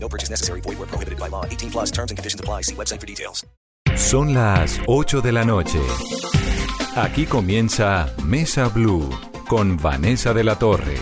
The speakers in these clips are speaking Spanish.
No purchase necessary. Void where prohibited by law. 18 plus terms and conditions apply. See website for details. Son las 8 de la noche. Aquí comienza Mesa Blue con Vanessa de la Torre.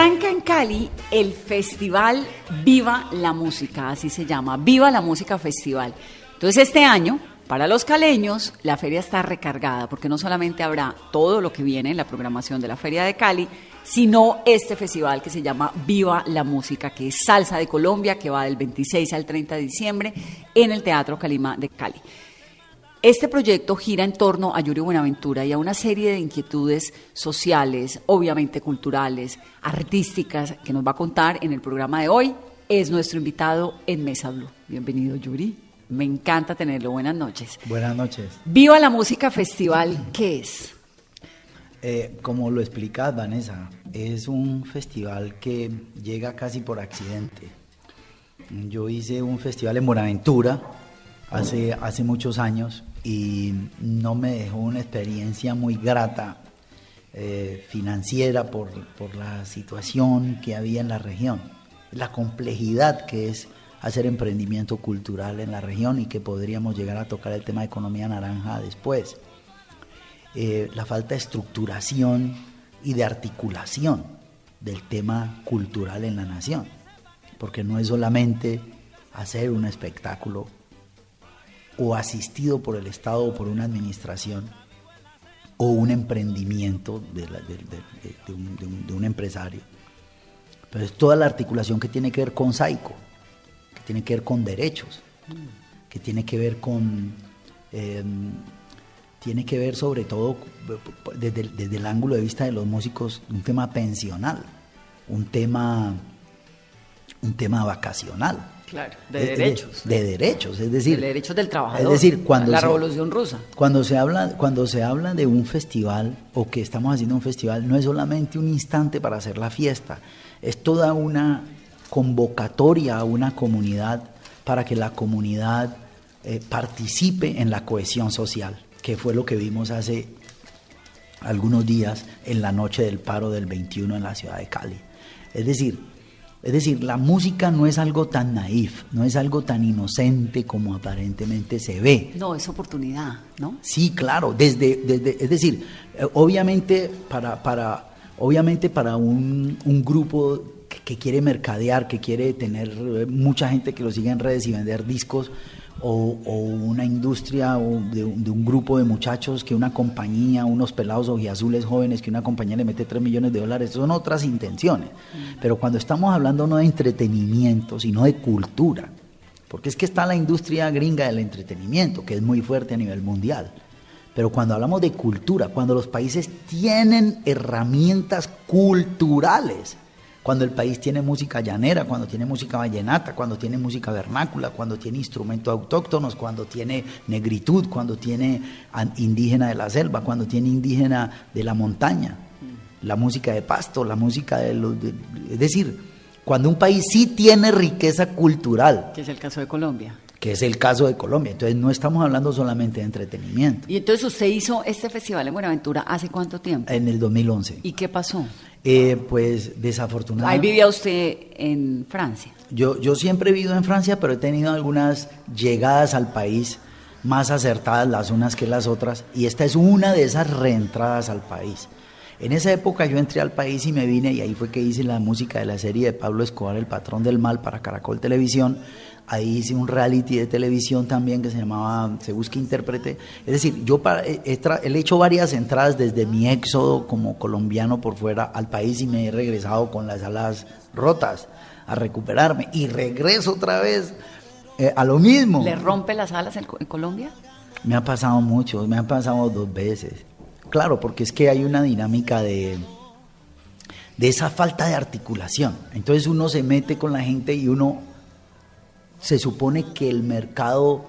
Arranca en Cali el festival Viva la Música, así se llama, Viva la Música Festival. Entonces este año, para los caleños, la feria está recargada, porque no solamente habrá todo lo que viene en la programación de la Feria de Cali, sino este festival que se llama Viva la Música, que es Salsa de Colombia, que va del 26 al 30 de diciembre en el Teatro Calima de Cali. Este proyecto gira en torno a Yuri Buenaventura y a una serie de inquietudes sociales, obviamente culturales, artísticas, que nos va a contar en el programa de hoy. Es nuestro invitado en Mesa Blue. Bienvenido, Yuri. Me encanta tenerlo. Buenas noches. Buenas noches. Viva la Música Festival, ¿qué es? Eh, como lo explicas, Vanessa, es un festival que llega casi por accidente. Yo hice un festival en Buenaventura hace, hace muchos años y no me dejó una experiencia muy grata eh, financiera por, por la situación que había en la región, la complejidad que es hacer emprendimiento cultural en la región y que podríamos llegar a tocar el tema de economía naranja después. Eh, la falta de estructuración y de articulación del tema cultural en la nación, porque no es solamente hacer un espectáculo o asistido por el Estado o por una administración o un emprendimiento de, un, empresario, pero es toda la articulación que tiene que ver con SAICO, que tiene que ver con derechos, que tiene que ver con... eh, tiene que ver sobre todo desde, el- desde el ángulo de vista de los músicos un tema pensional, un tema, un tema vacacional. Claro, Es- es De, derechos, es decir. De derechos del trabajador. Es decir, cuando La se- Revolución Rusa. Cuando se habla, cuando se habla de un festival o que estamos haciendo un festival, no es solamente un instante para hacer la fiesta, es toda una convocatoria a una comunidad para que la comunidad eh, participe en la cohesión social, que fue lo que vimos hace algunos días en la noche del paro del 21 en la ciudad de Cali. Es decir, es decir, la música no es algo tan naif, no es algo tan inocente como aparentemente se ve. No, es oportunidad, ¿no? Sí, claro, desde, desde es decir, eh, obviamente para, para, obviamente para un, un grupo que, que quiere mercadear, que quiere tener eh, mucha gente que lo sigue en redes y vender discos, o, o una industria o de, un- de un grupo de muchachos que una compañía, unos pelados ojiazules jóvenes que una compañía le mete 3 millones de dólares, son otras intenciones. Pero cuando estamos hablando no de entretenimiento, sino de cultura, porque es que está la industria gringa del entretenimiento, que es muy fuerte a nivel mundial. Pero cuando hablamos de cultura, cuando los países tienen herramientas culturales, cuando el país tiene música llanera, cuando tiene música vallenata, cuando tiene música vernácula, cuando tiene instrumentos autóctonos, cuando tiene negritud, cuando tiene indígena de la selva, cuando tiene indígena de la montaña. la música de pasto, la música de los... es decir, cuando un país sí tiene riqueza cultural, Que es el caso de Colombia. Que es el caso de Colombia, entonces no estamos hablando solamente de entretenimiento. Y entonces usted hizo este festival en Buenaventura hace cuánto tiempo? En el 2011. ¿Y qué pasó? Eh, pues Ahí desafortunadamente... vivía usted en Francia. Yo, yo siempre he vivido en Francia, pero he tenido algunas llegadas al país más acertadas las unas que las otras, y esta es una de esas reentradas al país. En esa época yo entré al país y me vine, y ahí fue que hice la música de la serie de Pablo Escobar, El Patrón del Mal, para Caracol Televisión. Ahí hice un reality de televisión también que se llamaba Se Busca Intérprete. Es decir, yo para- he, hecho varias entradas desde mi éxodo como colombiano por fuera al país y me he regresado con las alas rotas a recuperarme y regreso otra vez eh, a lo mismo. ¿Le rompe las alas en Colombia? Me ha pasado mucho, me ha pasado dos veces. Claro, porque es que hay una dinámica de, de esa falta de articulación. Entonces uno se mete con la gente y uno se supone que el mercado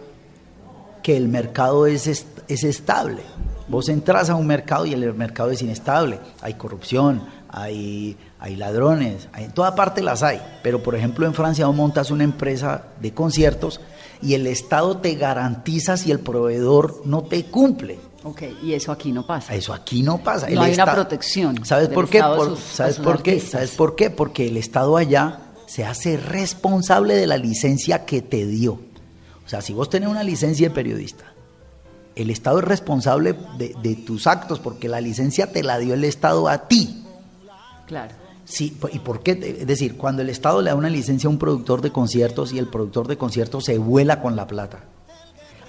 que el mercado es, es estable. Vos entras a un mercado y el mercado es inestable. Hay corrupción, hay, hay ladrones, en toda parte las hay. Pero por ejemplo en Francia vos montas una empresa de conciertos y el Estado te garantiza si el proveedor no te cumple. Ok, y eso aquí no pasa. Eso aquí no pasa. No hay una protección ¿Sabes por qué? Por- sus- ¿Sabes por qué? artistas. ¿Sabes por qué? Porque el Estado allá se hace responsable de la licencia que te dio. O sea, si vos tenés una licencia de periodista, el Estado es responsable de, de tus actos porque la licencia te la dio el Estado a ti. Claro. Sí, ¿y por qué? Es decir, cuando el Estado le da una licencia a un productor de conciertos y el productor de conciertos se vuela con la plata,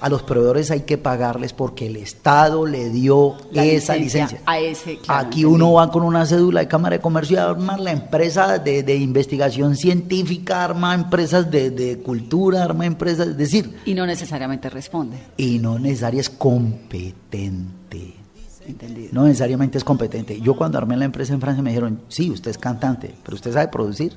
a los proveedores hay que pagarles porque el Estado le dio La esa licencia licencia. a ese, claro, Aquí entendí. uno va con una cédula de Cámara de Comercio y arma la empresa de, de investigación científica, arma empresas de, de cultura, arma empresas, es decir, Y no necesariamente responde. y no necesaria es competente. Entendido. No necesariamente es competente. Yo cuando armé la empresa en Francia me dijeron, sí, usted es cantante, pero usted sabe producir.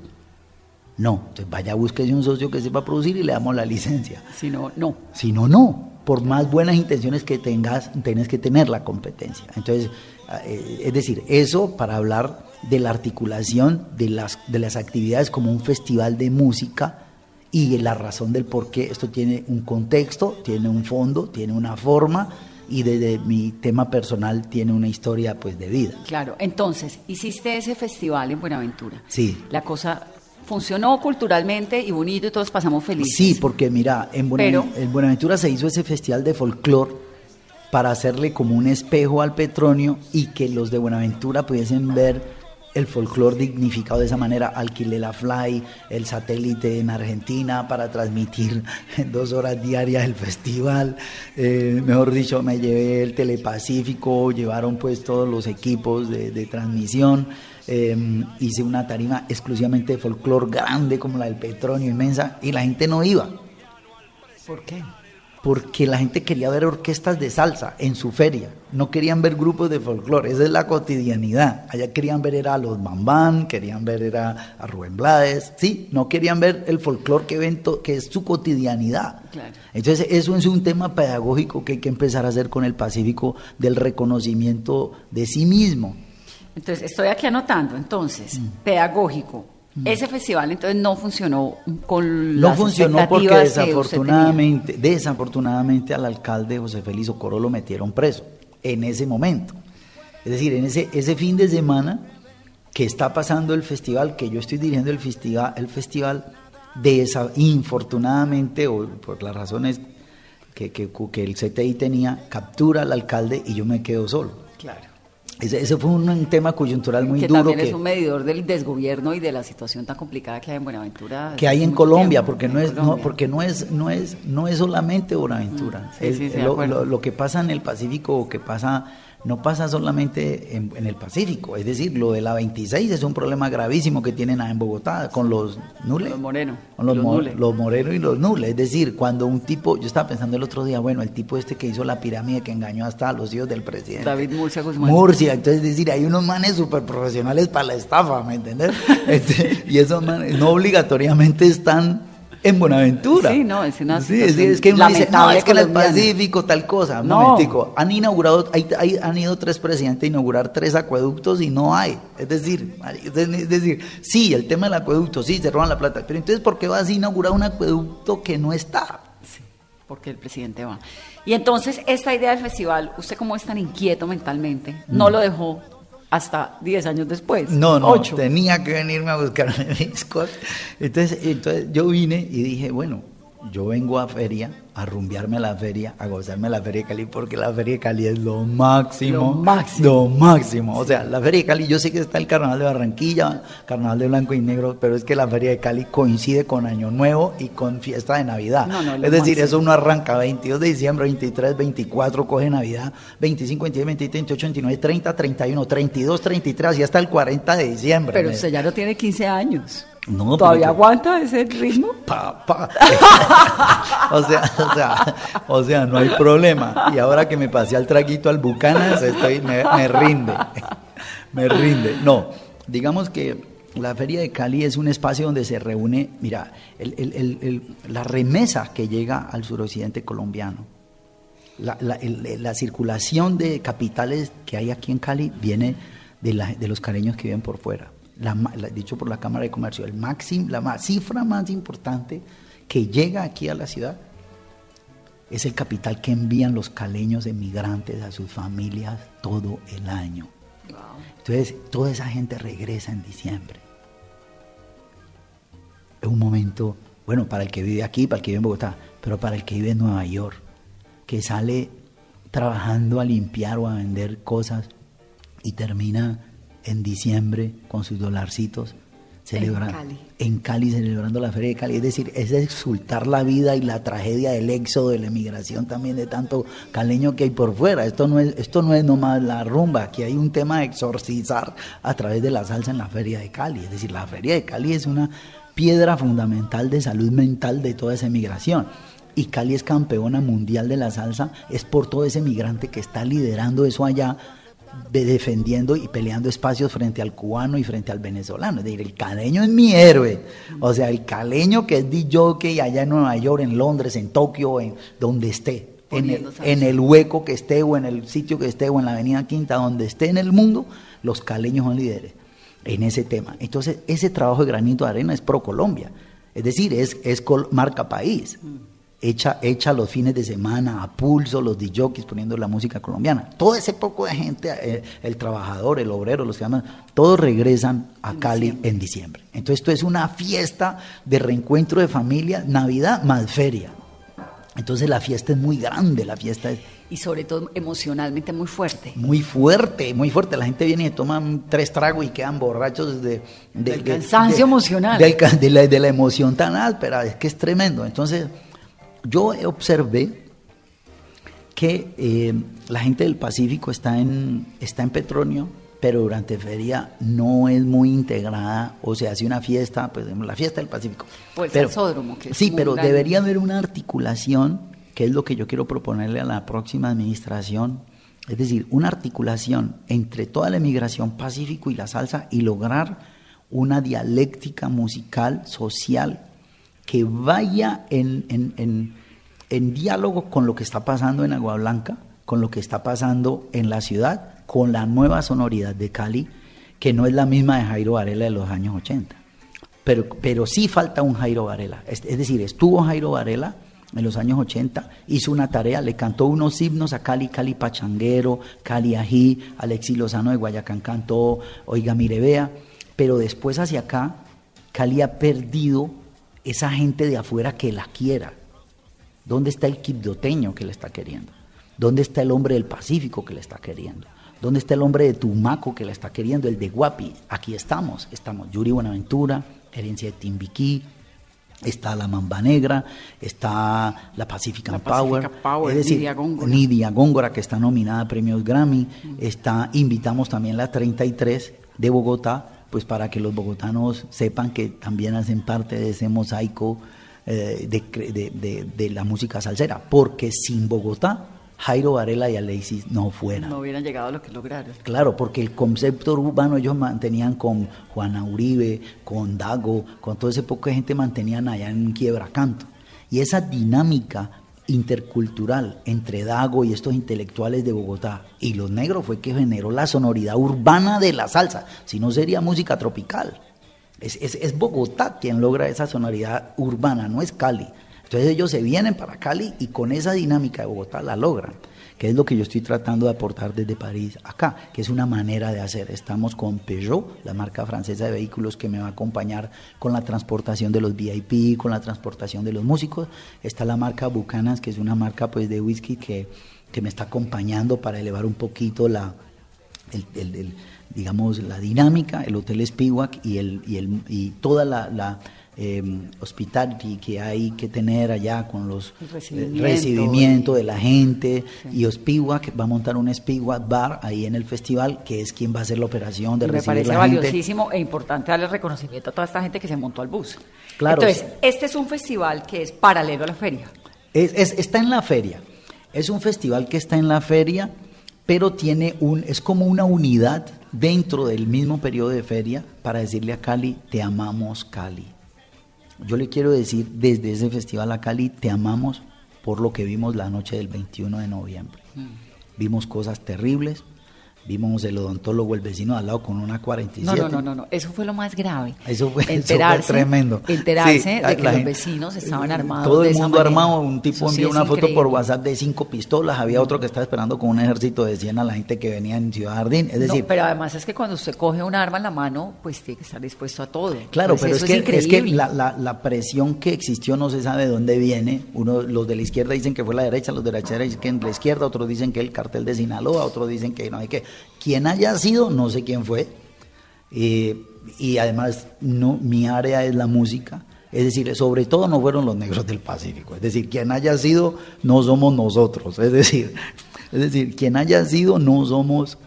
No, entonces vaya, búsquese un socio que sepa producir y le damos la licencia. Si no, no. Si no, no. Por más buenas intenciones que tengas, tienes que tener la competencia. Entonces, eh, es decir, eso para hablar de la articulación de las, de las actividades como un festival de música y la razón del por qué esto tiene un contexto, tiene un fondo, tiene una forma y desde mi tema personal tiene una historia pues de vida. Claro. Entonces, hiciste ese festival en Buenaventura. Sí. La cosa funcionó culturalmente y bonito y todos pasamos felices. Sí, porque mira, en, Buena- Pero- en Buenaventura se hizo ese festival de folclore para hacerle como un espejo al Petronio y que los de Buenaventura pudiesen ver el folclore dignificado de esa manera. Alquilé la Fly, el satélite en Argentina para transmitir en dos horas diarias el festival. Eh, mejor dicho, me llevé el Telepacífico, llevaron pues todos los equipos de, de transmisión. Eh, hice una tarima exclusivamente de folclore grande como la del Petronio, inmensa, y la gente no iba ¿Por qué? porque la gente quería ver orquestas de salsa en su feria, no querían ver grupos de folclore, esa es la cotidianidad. Allá querían ver era a los Bambán, querían ver era a Rubén Blades, sí, no querían ver el folclore que ven que es su cotidianidad. Claro. Entonces, eso es un tema pedagógico que hay que empezar a hacer con el Pacífico del reconocimiento de sí mismo. Entonces, estoy aquí anotando. Entonces, Mm. pedagógico. Ese festival entonces no funcionó con No las funcionó porque desafortunadamente, desafortunadamente al alcalde José Félix Ocoro lo metieron preso en ese momento. Es decir, en ese, ese fin de semana que está pasando el festival, que yo estoy dirigiendo el festival, el festival desa- infortunadamente, o por las razones que, que, que el CTI tenía, captura al alcalde y yo me quedo solo. Claro. Ese, ese fue un, un tema coyuntural muy que duro también que, es un medidor del desgobierno y de la situación tan complicada que hay en Buenaventura. que hay en Colombia, tiempo, porque en no es no, Colombia. porque no es no es no es solamente Buenaventura. sí, Es- sí, sí, lo, lo- lo que pasa en el Pacífico o que pasa no pasa solamente en, en el Pacífico, es decir, lo de la 26 es un problema gravísimo que tienen en Bogotá con los nules, Los Moreno, con los, los mo- nules. los morenos y los nules, es decir, cuando un tipo, yo estaba pensando el otro día, bueno, el tipo este que hizo la pirámide que engañó hasta a los hijos del presidente. David Murcia Guzmán. Murcia, entonces es decir, hay unos manes súper profesionales para la estafa, ¿me entiendes? Este, y esos manes no obligatoriamente están en Buenaventura. Sí, no, es una Sí, sí, es que uno dice, no, es que en el colombiana". Pacífico tal cosa. Un No. momentico, han inaugurado, hay- hay- han ido tres presidentes a inaugurar tres acueductos y no hay. Es decir, es decir, sí, el tema del acueducto, sí, se roban la plata, pero entonces, ¿por qué vas a inaugurar un acueducto que no está? porque el presidente va. Y entonces, esta idea del festival, usted como es tan inquieto mentalmente, no lo dejó hasta 10 años después. No, no, Ocho. tenía que venirme a buscarme mis cosas. Entonces, entonces yo vine y dije, bueno, yo vengo a feria, a rumbearme a la feria, a gozarme la feria de Cali, porque la feria de Cali es lo máximo. Lo máximo. Lo máximo. O sea, la feria de Cali, yo sé que está el carnaval de Barranquilla, carnaval de blanco y negro, pero es que la feria de Cali coincide con Año Nuevo y con fiesta de Navidad. No, no, es decir, máximo. eso uno arranca 22 de diciembre, 23, 24, coge Navidad, 25, 26, 27, 28, 29, 30, 31, 32, 33, así hasta el 40 de diciembre. Pero usted ya no tiene 15 años. No, ¿Todavía aguanta ese ritmo? Pa, pa. o, sea, o, sea, o sea, no hay problema. Y ahora que me pasé al traguito al Bucanas, estoy, me, me rinde. Me rinde. No, digamos que la Feria de Cali es un espacio donde se reúne, mira, el- el- el- el- la remesa que llega al suroccidente colombiano. La, la- el- la circulación de capitales que hay aquí en Cali viene de, la- de los caleños que viven por fuera. La dicho por la Cámara de Comercio, el máximo, la ma- cifra más importante que llega aquí a la ciudad es el capital que envían los caleños emigrantes a sus familias todo el año. Entonces, toda esa gente regresa en diciembre. Es un momento, bueno, para el que vive aquí, para el que vive en Bogotá, pero para el que vive en Nueva York, que sale trabajando a limpiar o a vender cosas y termina en diciembre con sus dolarcitos celebrando Cali. en Cali celebrando la feria de Cali, es decir, es exultar la vida y la tragedia del éxodo de la emigración también de tanto caleño que hay por fuera. Esto no es esto no es nomás la rumba, aquí hay un tema de exorcizar a través de la salsa en la feria de Cali, es decir, la feria de Cali es una piedra fundamental de salud mental de toda esa emigración. Y Cali es campeona mundial de la salsa, es por todo ese migrante que está liderando eso allá, defendiendo y peleando espacios frente al cubano y frente al venezolano. Es decir, el caleño es mi héroe. O sea, el caleño que es DJ allá en Nueva York, en Londres, en Tokio, en donde esté. En el, en el hueco que esté o en el sitio que esté o en la avenida Quinta, donde esté en el mundo, los caleños son líderes en ese tema. Entonces, ese trabajo de granito de arena es pro Colombia. Es decir, es, es marca país. Echa, echa los fines de semana a pulso los DJs poniendo la música colombiana. Todo ese poco de gente, eh, el trabajador, el obrero, los que llaman, todos regresan a Cali en diciembre. Entonces esto es una fiesta de reencuentro de familia, Navidad más feria. Entonces la fiesta es muy grande, la fiesta es Y sobre todo emocionalmente muy fuerte. muy fuerte, muy fuerte. La gente viene y toman tres tragos y quedan borrachos de, de- Del de- cansancio de- emocional. del de, la, de la emoción tan áspera, es que es tremendo. Entonces, yo observé que eh, la gente del Pacífico está en, está en Petronio, pero durante feria no es muy integrada, o se hace una fiesta, pues la fiesta del Pacífico. El Pero- que es Sí, pero grande. debería haber una articulación, que es lo que yo quiero proponerle a la próxima administración, es decir, una articulación entre toda la emigración pacífico y la salsa y lograr una dialéctica musical, social, que vaya en, diálogo con lo que está pasando en Agua Blanca, con lo que está pasando en la ciudad, con la nueva sonoridad de Cali, que no es la misma de Jairo Varela de los años 80. Pero, sí falta un Jairo Varela. Es, decir, estuvo Jairo Varela en los años 80, hizo una tarea, le cantó unos himnos a Cali, Cali Pachanguero, Cali Ají, Alexis Lozano de Guayacán cantó, Oiga Mire Vea, pero después hacia acá, Cali ha perdido esa gente de afuera que la quiera. ¿Dónde está el quibdoteño que le está queriendo? ¿Dónde está el hombre del Pacífico que le está queriendo? ¿Dónde está el hombre de Tumaco que le está queriendo? El de Guapi. Aquí estamos. Estamos Yuri Buenaventura, Herencia de Timbiquí, está la Mamba Negra, está la Pacific La Power, es decir, Nidia Góngora. Nidia Góngora, que está nominada a premios Grammy, está, invitamos también la 33 de Bogotá, pues para que los bogotanos sepan que también hacen parte de ese mosaico eh, de, de- de- de la música salsera, porque sin Bogotá Jairo Varela y Alexis no fueran. No hubieran llegado a lo que lograron. Claro, porque el concepto urbano ellos mantenían con Juana Uribe, con Dago, con todo ese poco de gente mantenían allá en Quiebra Canto. Y esa dinámica intercultural entre Dago y estos intelectuales de Bogotá y los negros fue que generó la sonoridad urbana de la salsa, si no sería música tropical. Es, es- es Bogotá quien logra esa sonoridad urbana, no es Cali. Entonces ellos se vienen para Cali y con esa dinámica de Bogotá la logran, que es lo que yo estoy tratando de aportar desde París acá, que es una manera de hacer. Estamos con Peugeot, la marca francesa de vehículos que me va a acompañar con la transportación de los VIP, con la transportación de los músicos. Está la marca Buchanan, que es una marca pues de whisky que, que me está acompañando para elevar un poquito la, digamos, la dinámica, el Hotel Spiwak y, el, y, y toda la eh, hospitality que hay que tener allá con los eh, recibimiento. recibimiento de la gente. Y Spiwak va a montar un Spiwak bar ahí en el festival, que es quien va a hacer la operación de Y me recibir parece la gente. valiosísimo e importante darle reconocimiento a toda esta gente que se montó al bus. Claro. Entonces, este es un festival que es paralelo a la feria. Es, es- está en la feria. Es un festival que está en la feria, pero tiene un, es como una unidad dentro del mismo periodo de feria para decirle a Cali, te amamos Cali. Yo le quiero decir desde ese festival a Cali, te amamos por lo que vimos la noche del 21 de noviembre. Vimos cosas terribles, vimos el odontólogo, el vecino de al lado con una 47. No, no, no, no, no, eso fue lo más grave. Eso fue, eso fue tremendo. Enterarse Sí, de que los gente- vecinos estaban armados. Todo el mundo armado. Un tipo sí envió una foto por. WhatsApp de cinco pistolas. Había otro que estaba esperando con un ejército de 100 a la gente que venía en Ciudad Jardín. Es No, decir, pero además es que cuando usted coge un arma en la mano, pues tiene que estar dispuesto a todo. Claro, Entonces, pero es que, es que la, la- la presión que existió no se sabe de dónde viene. Uno, los de la izquierda dicen que fue la derecha, los de la derecha dicen que es la izquierda, otros dicen que el cartel de Sinaloa, otros dicen que no hay que. Quien haya sido, no sé quién fue. Eh, y además, mi área es la música. Es decir, sobre todo no fueron los negros del Pacífico. Es decir, quien haya sido, no somos nosotros. Es decir, es decir, quien haya sido, no somos,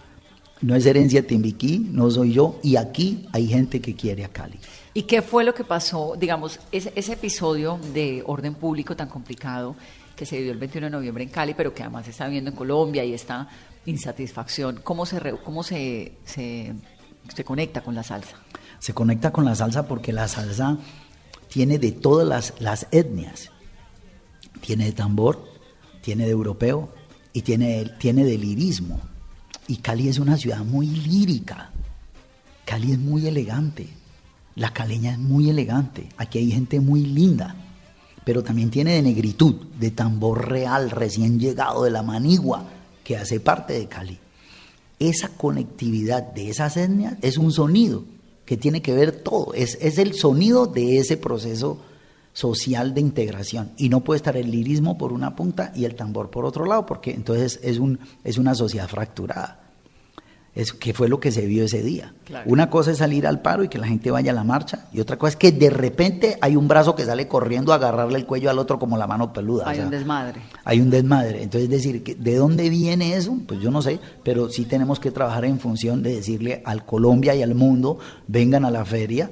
no es herencia Timbiquí, no soy yo. Y aquí hay gente que quiere a Cali. ¿Y qué fue lo que pasó, digamos, ese, episodio de orden público tan complicado que se vivió el 21 de noviembre en Cali, pero que además está viendo en Colombia y esta insatisfacción? ¿Cómo se, cómo se, se conecta con la salsa? Se conecta con la salsa porque la salsa tiene de todas las, las etnias. Tiene de tambor, tiene de europeo y tiene, tiene de lirismo. Y Cali es una ciudad muy lírica. Cali es muy elegante. La caleña es muy elegante. Aquí hay gente muy linda. Pero también tiene de negritud, de tambor real recién llegado de la manigua, que hace parte de Cali. Esa conectividad de esas etnias es un sonido que tiene que ver todo. Es, es el sonido de ese proceso social de integración. Y no puede estar el lirismo por una punta y el tambor por otro lado, porque entonces es, un, es una sociedad fracturada. Es, que fue lo que se vio ese día. Claro. Una cosa es salir al paro y que la gente vaya a la marcha, y otra cosa es que de repente hay un brazo que sale corriendo a agarrarle el cuello al otro como la mano peluda. o Hay sea, un desmadre. hay un desmadre. Entonces, decir, que ¿de dónde viene eso? Pues yo no sé, pero sí tenemos que trabajar en función de decirle al Colombia y al mundo, vengan a la feria,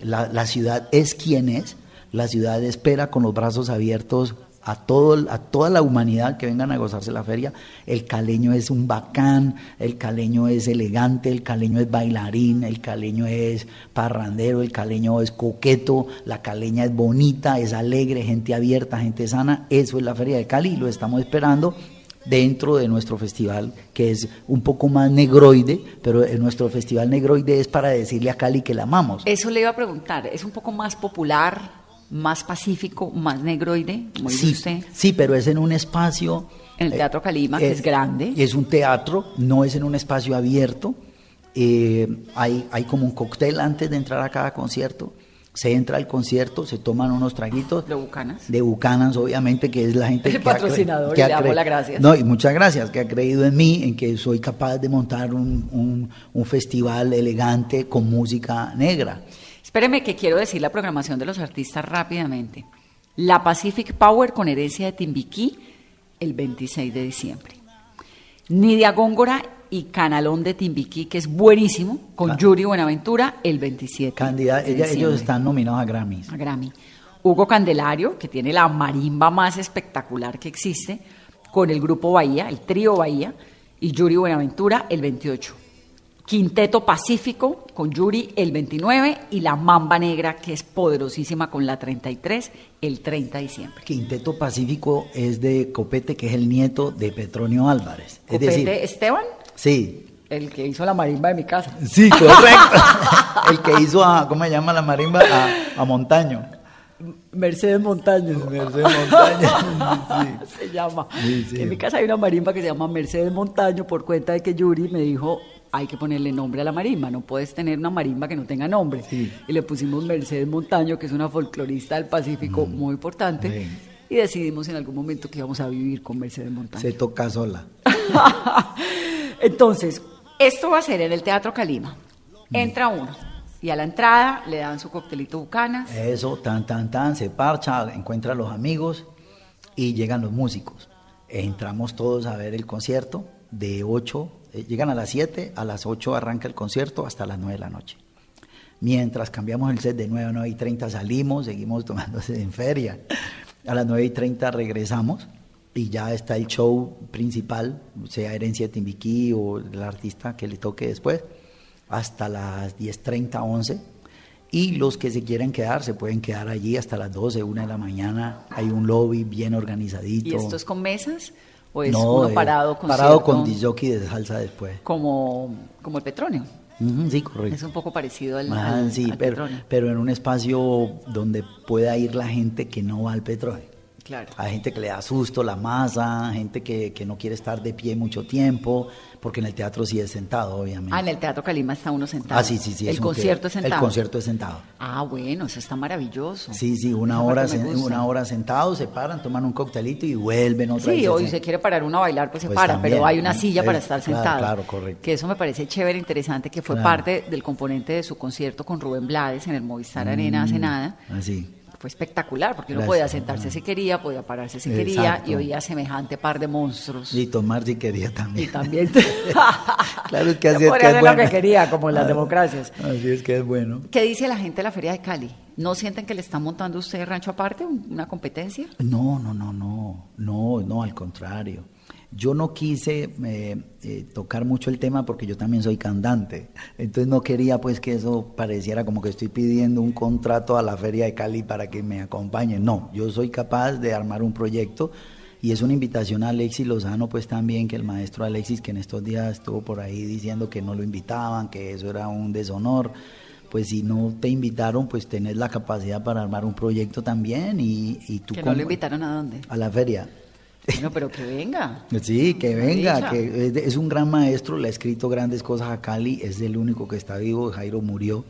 la, la ciudad es quien es, la ciudad espera con los brazos abiertos a, todo, a toda la humanidad que vengan a gozarse la feria. El caleño es un bacán, el caleño es elegante, el caleño es bailarín, el caleño es parrandero, el caleño es coqueto, la caleña es bonita, es alegre, gente abierta, gente sana. Eso es la feria de Cali y lo estamos esperando dentro de nuestro festival, que es un poco más negroide, pero nuestro festival negroide es para decirle a Cali que la amamos. Eso le iba a preguntar, ¿es un poco más popular, más pacífico, más negroide, como dice Sí, usted? sí, pero es en un espacio... En el Teatro Calima, que es grande. Es un teatro, no es en un espacio abierto. eh, hay, hay como un cóctel antes de entrar a cada concierto. Se entra al concierto, se toman unos traguitos. ¿De Bucanas? De Bucanas, obviamente, que es la gente El que ha patrocinador, que ha le damos las gracias. No, y muchas gracias, que ha creído en mí, en que soy capaz de montar un, un- un festival elegante con música negra. Espéreme que quiero decir la programación de los artistas rápidamente. La Pacific Power con herencia de Timbiquí el 26 de diciembre. Nidia Góngora y Canalón de Timbiquí, que es buenísimo, con. Yuri Buenaventura el 27 Candida- de ella- ellos están nominados a Grammys. a Grammy. Hugo Candelario, que tiene la marimba más espectacular que existe, con el grupo Bahía, el trío Bahía, y Yuri Buenaventura el 28. Quinteto Pacífico con Yuri el 29 y la Mamba Negra, que es poderosísima con la 33, el 30 de diciembre. Quinteto Pacífico es de Copete, que es el nieto de Petronio Álvarez. Es Copete decir, Esteban, sí, el que hizo la marimba de mi casa. sí, correcto. el que hizo a, ¿cómo se llama la marimba? A, a Montaño. Mercedes Montaño. Mercedes Montaño. se llama. Sí, sí. En mi casa hay una marimba que se llama Mercedes Montaño por cuenta de que Yuri me dijo, hay que ponerle nombre a la marimba, no puedes tener una marimba que no tenga nombre. Sí. Y le pusimos Mercedes Montaño, que es una folclorista del Pacífico muy importante. Mm. Y decidimos en algún momento que íbamos a vivir con Mercedes Montaño. Se toca sola. Entonces, esto va a ser en el Teatro Calima. Entra uno y a la entrada le dan su coctelito bucanas. Eso, tan, tan, tan, se parcha, encuentra a los amigos y llegan los músicos. Entramos todos a ver el concierto de 8, eh, llegan a las 7, a las 8 arranca el concierto hasta las 9 de la noche. Mientras cambiamos el set de 9 a 9 y 30 salimos, seguimos tomándose en feria. A las 9 y 30 regresamos y ya está el show principal, sea Herencia Timbiquí o el artista que le toque después, hasta las 10.30, 11. Y los que se quieren quedar, se pueden quedar allí hasta las 12, 1 de la mañana. Hay un lobby bien organizadito. ¿Y esto es con mesas? ¿O es No, uno eh, parado con parado cierto- con disjockey de salsa después. como, como el? Ujú, sí, correcto. Es un poco parecido al, Ah, al- sí, al pero, pero en un espacio donde pueda ir la gente que no va al petróleo. Claro. Hay gente que le da susto la masa, gente que, que no quiere estar de pie mucho tiempo, porque en el teatro sí es sentado, obviamente. Ah, en el Teatro Calima está uno sentado. Ah, sí, sí, sí. El es concierto que- es sentado. El concierto es sentado. Ah, bueno, eso está maravilloso. Sí, sí, una Esa hora, sen- una hora sentados, se paran, toman un coctelito y vuelven otra vez. Sí, o si sen- se quiere parar uno a bailar, pues se Pues para, también, pero hay una silla para Es- estar claro, sentado. claro, correcto. Que eso me parece chévere, interesante, que fue Claro. parte del componente de su concierto con Rubén Blades en el Movistar Arena hace nada. Así. Fue espectacular, porque uno podía sentarse si quería, podía pararse si quería, y oía semejante par de monstruos. Y tomar si quería Y también. también. Claro, es que así es que es hacer lo que bueno. quería, como en las Ah, democracias. Así es que es bueno. ¿Qué dice la gente de la Feria de Cali? ¿No sienten que le están montando usted rancho aparte, un- una competencia? No, no, no, no, no, no, al contrario. Yo no quise eh, eh, tocar mucho el tema porque yo también soy cantante. Entonces no quería pues que eso pareciera como que estoy pidiendo un contrato a la Feria de Cali para que me acompañen. No, yo soy capaz de armar un proyecto y es una invitación a Alexis Lozano pues también, que el maestro Alexis que en estos días estuvo por ahí diciendo que no lo invitaban, que eso era un deshonor. Pues si no te invitaron, pues tenés la capacidad para armar un proyecto también y, y tú ¿Que no lo invitaron a dónde? a la feria. Bueno, pero que venga. Sí, que venga, que es, un gran maestro, le ha escrito grandes cosas a Cali, es el único que está vivo, Jairo murió.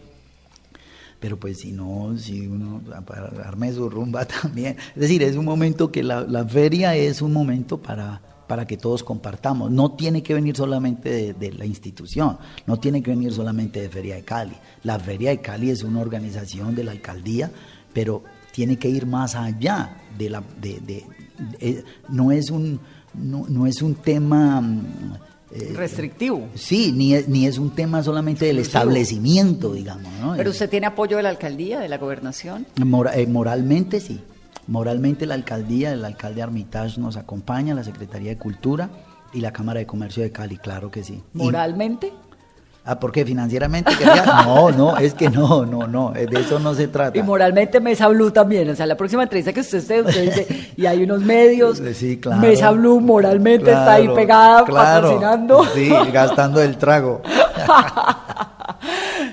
Pero pues si no, si uno para arme su rumba también. Es decir, es un momento que la, la feria es un momento para, para que todos compartamos. No tiene que venir solamente de, de la institución, no tiene que venir solamente de Feria de Cali. La Feria de Cali es una organización de la alcaldía, pero tiene que ir más allá de la de, de- de- no es un no, no es un tema mm, eh, Restrictivo. Sí, ni es, ni es un tema solamente del establecimiento, digamos. ¿no? ¿Pero usted tiene apoyo de la alcaldía, de la gobernación? Mora- eh, moralmente sí. Moralmente la alcaldía, el alcalde Armitage nos acompaña, la Secretaría de Cultura y la Cámara de Comercio de Cali, claro que sí. Y- ¿Moralmente? Ah, ¿por qué? ¿Financieramente? quería? No, no, es que no, no, no, eh, de eso no se trata. Y moralmente Mesa Blue también. O sea, la próxima entrevista que usted esté, usted dice, y hay unos medios. Sí, claro. Mesa Blue moralmente está ahí pegada, claro. patrocinando. Sí, gastando el trago.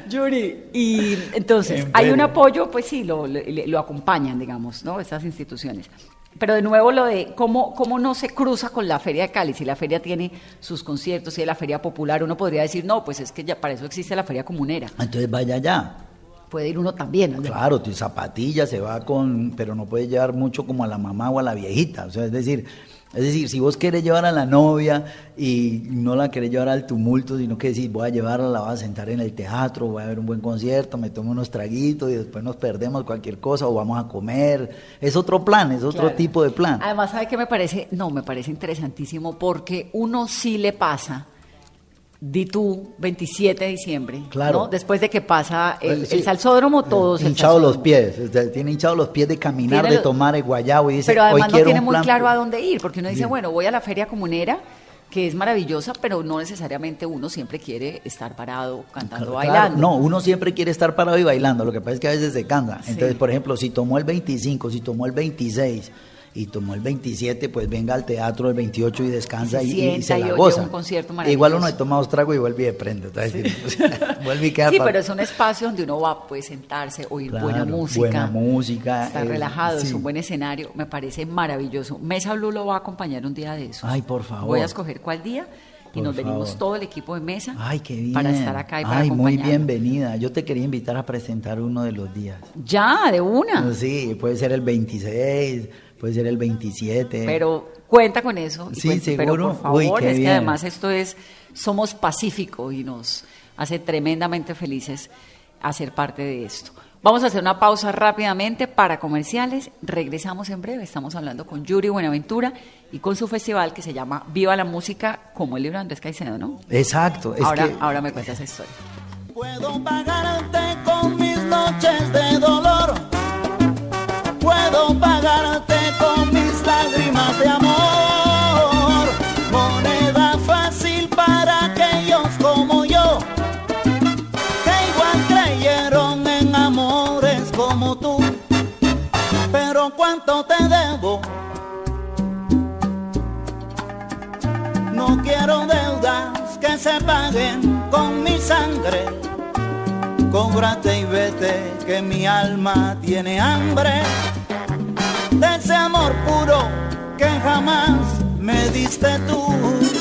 Yuri, y entonces, En hay un apoyo, pues sí, lo, lo, lo acompañan, digamos, ¿no? Estas instituciones. Pero de nuevo lo de cómo, cómo no se cruza con la Feria de Cali, si la feria tiene sus conciertos, si es la Feria Popular, uno podría decir, no, pues es que ya para eso existe la Feria Comunera. Entonces vaya allá. Puede ir uno también. ¿no? Claro, tu zapatilla se va con, pero no puedes llevar mucho como a la mamá o a la viejita. O sea, es decir, es decir, si vos querés llevar a la novia y no la querés llevar al tumulto, sino que decís, voy a llevarla, la voy a sentar en el teatro, voy a ver un buen concierto, me tomo unos traguitos y después nos perdemos cualquier cosa o vamos a comer. Es otro plan, es otro Claro. tipo de plan. Además, ¿sabe qué me parece? No, me parece interesantísimo porque uno sí le pasa di tú, 27 de diciembre, Claro. ¿no? Después de que pasa el, Sí. el salsódromo, todos... el hinchados los pies, tiene hinchados los pies de caminar, Tiene de lo- tomar el guayabo y dice, Pero hoy además no tiene muy plan claro a dónde ir, porque uno dice, Bien. bueno, voy a la feria comunera, que es maravillosa, pero no necesariamente uno siempre quiere estar parado, cantando, Claro, bailando. no, uno siempre quiere estar parado y bailando, lo que pasa es que a veces se cansa. Sí. Entonces, por ejemplo, si tomó el 25, si tomó el 26 y tomó el 27, pues venga al teatro el 28 y descansa Se y, y se y la goza. un concierto Igual uno toma dos tragos y vuelve y de prende. vez. O sea, vuelve y queda Sí, para- pero es un espacio donde uno va, puede sentarse, oír buena música. buena música, Estar eh, relajado, es sí. un buen escenario, me parece maravilloso. Mesa Blue lo va a acompañar un día de eso. Ay, por favor. Voy a escoger cuál día y nos venimos todo el equipo de mesa Ay, qué bien. para estar acá y para Ay, muy bienvenida. Yo te quería invitar a presentar uno de los días. Ya, de una. Sí, puede ser el 26, puede ser el 27. Pero cuenta con eso. y Sí, cuente- Pero seguro. por favor, Uy, qué es que bien. además esto es, somos pacífico y nos hace tremendamente felices hacer parte de esto. Vamos a hacer una pausa rápidamente para comerciales. Regresamos en breve. Estamos hablando con Yuri Buenaventura y con su festival que se llama Viva la Música, como el libro de Andrés Caicedo, ¿no? Exacto. Es ahora, que- ahora me cuentas esa historia. Puedo pagarte paguen con mi sangre. Cóbrate y vete que mi alma tiene hambre de ese amor puro que jamás me diste tú.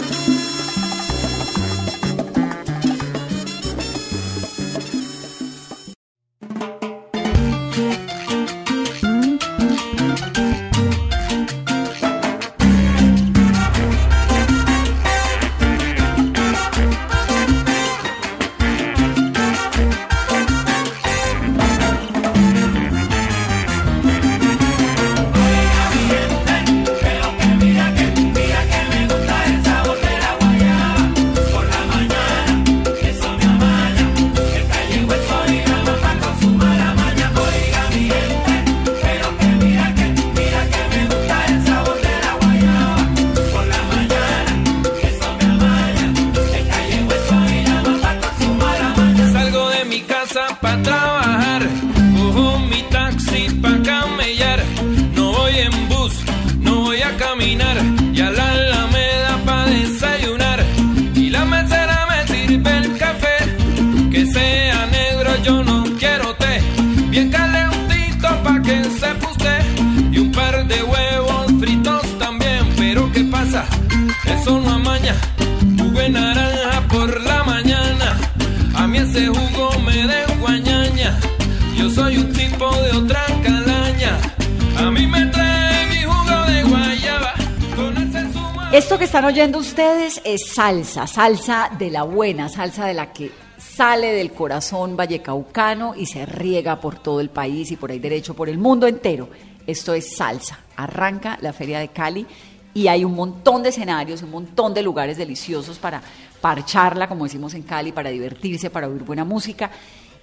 Que están oyendo ustedes es salsa, salsa de la buena, salsa de la que sale del corazón vallecaucano y se riega por todo el país y por ahí derecho, por el mundo entero. Esto es salsa. Arranca la Feria de Cali y hay un montón de escenarios, un montón de lugares deliciosos para parcharla, como decimos en Cali, para divertirse, para oír buena música.